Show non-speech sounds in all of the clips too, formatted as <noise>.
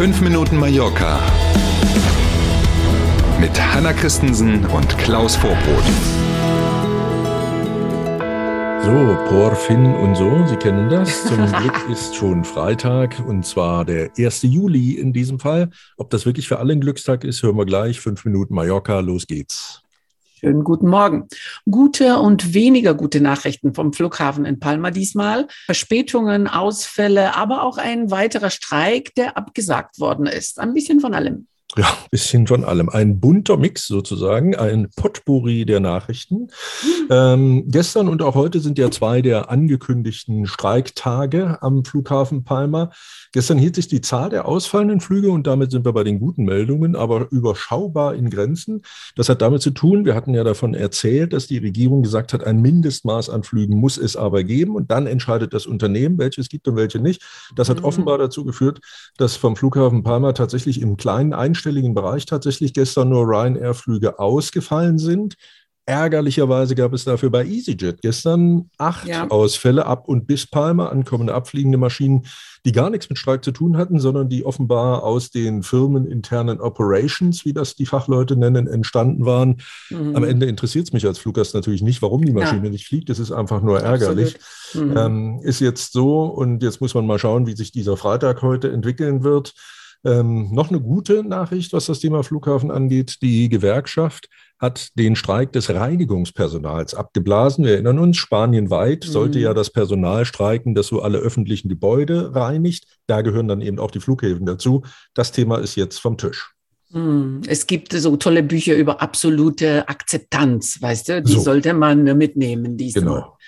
5 Minuten Mallorca mit Hanna Christensen und Klaus Vorbrot. So, Por, Finn und so, Sie kennen das. Zum <laughs> Glück ist schon Freitag und zwar der 1. Juli in diesem Fall. Ob das wirklich für alle ein Glückstag ist, hören wir gleich. Fünf Minuten Mallorca, los geht's. Schönen guten Morgen. Gute und weniger gute Nachrichten vom Flughafen in Palma diesmal. Verspätungen, Ausfälle, aber auch ein weiterer Streik, der abgesagt worden ist. Ein bisschen von allem. Ja, bisschen von allem. Ein bunter Mix sozusagen, ein Potpourri der Nachrichten. Mhm. Ähm, gestern und auch heute sind ja zwei der angekündigten Streiktage am Flughafen Palma. Gestern hielt sich die Zahl der ausfallenden Flüge und damit sind wir bei den guten Meldungen, aber überschaubar in Grenzen. Das hat damit zu tun, wir hatten ja davon erzählt, dass die Regierung gesagt hat, ein Mindestmaß an Flügen muss es aber geben und dann entscheidet das Unternehmen, welches gibt und welche nicht. Das hat mhm. offenbar dazu geführt, dass vom Flughafen Palma tatsächlich im kleinen einstelligen Bereich tatsächlich gestern nur Ryanair-Flüge ausgefallen sind. Ärgerlicherweise gab es dafür bei EasyJet gestern acht ja. Ausfälle ab und bis Palma, ankommende abfliegende Maschinen, die gar nichts mit Streik zu tun hatten, sondern die offenbar aus den firmeninternen Operations, wie das die Fachleute nennen, entstanden waren. Mhm. Am Ende interessiert es mich als Fluggast natürlich nicht, warum die Maschine ja. nicht fliegt. Es ist einfach nur ärgerlich. Mhm. Ähm, ist jetzt so und jetzt muss man mal schauen, wie sich dieser Freitag heute entwickeln wird. Ähm, noch eine gute Nachricht, was das Thema Flughafen angeht. Die Gewerkschaft hat den Streik des Reinigungspersonals abgeblasen. Wir erinnern uns, spanienweit mhm. sollte ja das Personal streiken, das so alle öffentlichen Gebäude reinigt. Da gehören dann eben auch die Flughäfen dazu. Das Thema ist jetzt vom Tisch. Mhm. Es gibt so tolle Bücher über absolute Akzeptanz, weißt du, die so. sollte man mitnehmen diesmal. Genau.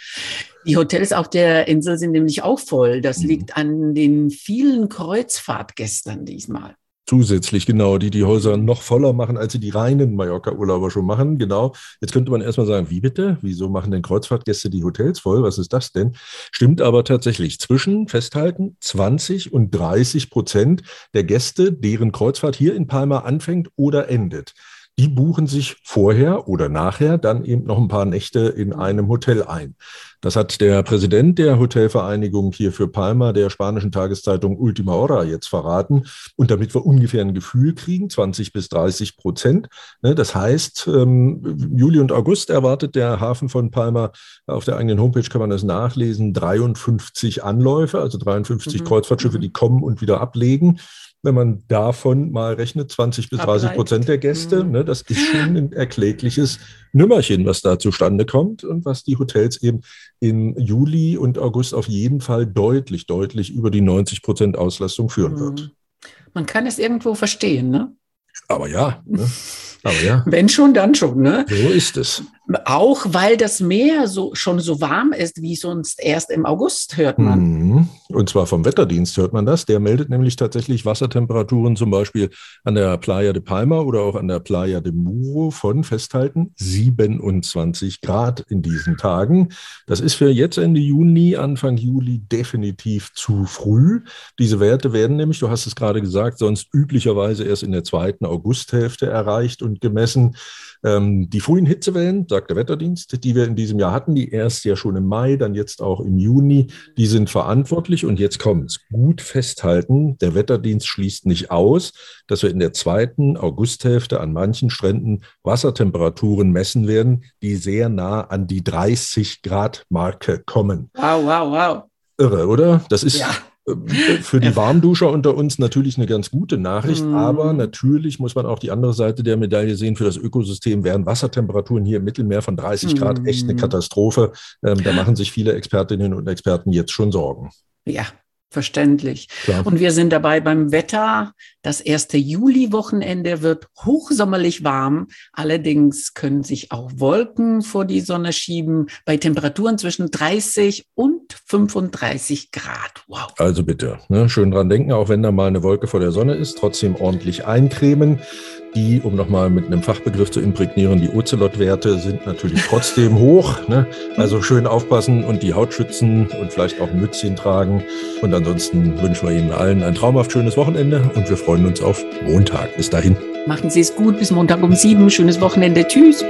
Die Hotels auf der Insel sind nämlich auch voll. Das mhm. liegt an den vielen Kreuzfahrtgästern diesmal. Zusätzlich, genau, die die Häuser noch voller machen, als sie die reinen Mallorca-Urlauber schon machen. Genau. Jetzt könnte man erstmal sagen, wie bitte? Wieso machen denn Kreuzfahrtgäste die Hotels voll? Was ist das denn? Stimmt aber tatsächlich. Zwischen, festhalten, 20 und 30 Prozent der Gäste, deren Kreuzfahrt hier in Palma anfängt oder endet, die buchen sich vorher oder nachher dann eben noch ein paar Nächte in einem Hotel ein. Das hat der Präsident der Hotelvereinigung hier für Palma, der spanischen Tageszeitung Ultima Hora, jetzt verraten. Und damit wir ungefähr ein Gefühl kriegen, 20 bis 30 Prozent. Ne, das heißt, ähm, Juli und August erwartet der Hafen von Palma, auf der eigenen Homepage kann man das nachlesen, 53 Anläufe, also 53 mhm. Kreuzfahrtschiffe, mhm. die kommen und wieder ablegen wenn man davon mal rechnet, 20 bis 30 Prozent der Gäste, mhm. ne, das ist schon ein erklägliches Nümmerchen, was da zustande kommt und was die Hotels eben im Juli und August auf jeden Fall deutlich, deutlich über die 90 Prozent Auslastung führen mhm. wird. Man kann es irgendwo verstehen, ne? Aber ja. Ne? Aber ja. <laughs> Wenn schon, dann schon, ne? So ist es. Auch weil das Meer so, schon so warm ist wie sonst erst im August, hört man. Mhm. Und zwar vom Wetterdienst hört man das. Der meldet nämlich tatsächlich Wassertemperaturen zum Beispiel an der Playa de Palma oder auch an der Playa de Muro von, festhalten, 27 Grad in diesen Tagen. Das ist für jetzt Ende Juni, Anfang Juli definitiv zu früh. Diese Werte werden nämlich, du hast es gerade gesagt, sonst üblicherweise erst in der zweiten Augusthälfte erreicht und gemessen. Ähm, die frühen Hitzewellen, sagt der Wetterdienst, die wir in diesem Jahr hatten, die erst ja schon im Mai, dann jetzt auch im Juni, die sind verantwortlich. Und jetzt kommt es. Gut festhalten, der Wetterdienst schließt nicht aus, dass wir in der zweiten Augusthälfte an manchen Stränden Wassertemperaturen messen werden, die sehr nah an die 30 Grad Marke kommen. Wow, wow, wow. Irre, oder? Das ist ja. Äh, für die Warmduscher unter uns natürlich eine ganz gute Nachricht, mm. aber natürlich muss man auch die andere Seite der Medaille sehen. Für das Ökosystem wären Wassertemperaturen hier im Mittelmeer von 30 Grad mm. echt eine Katastrophe. Ähm, da machen sich viele Expertinnen und Experten jetzt schon Sorgen. Ja, verständlich. Klar. Und wir sind dabei beim Wetter. Das erste Juli-Wochenende wird hochsommerlich warm. Allerdings können sich auch Wolken vor die Sonne schieben bei Temperaturen zwischen 30 und 35 Grad. Wow. Also bitte, ne, schön dran denken, auch wenn da mal eine Wolke vor der Sonne ist, trotzdem ordentlich eincremen. Die, um nochmal mit einem Fachbegriff zu imprägnieren, die Ozelot-Werte sind natürlich trotzdem hoch. Ne? Also schön aufpassen und die Haut schützen und vielleicht auch ein Mützchen tragen. Und ansonsten wünschen wir Ihnen allen ein traumhaft schönes Wochenende und wir freuen uns auf Montag. Bis dahin. Machen Sie es gut bis Montag um sieben. Schönes Wochenende. Tschüss.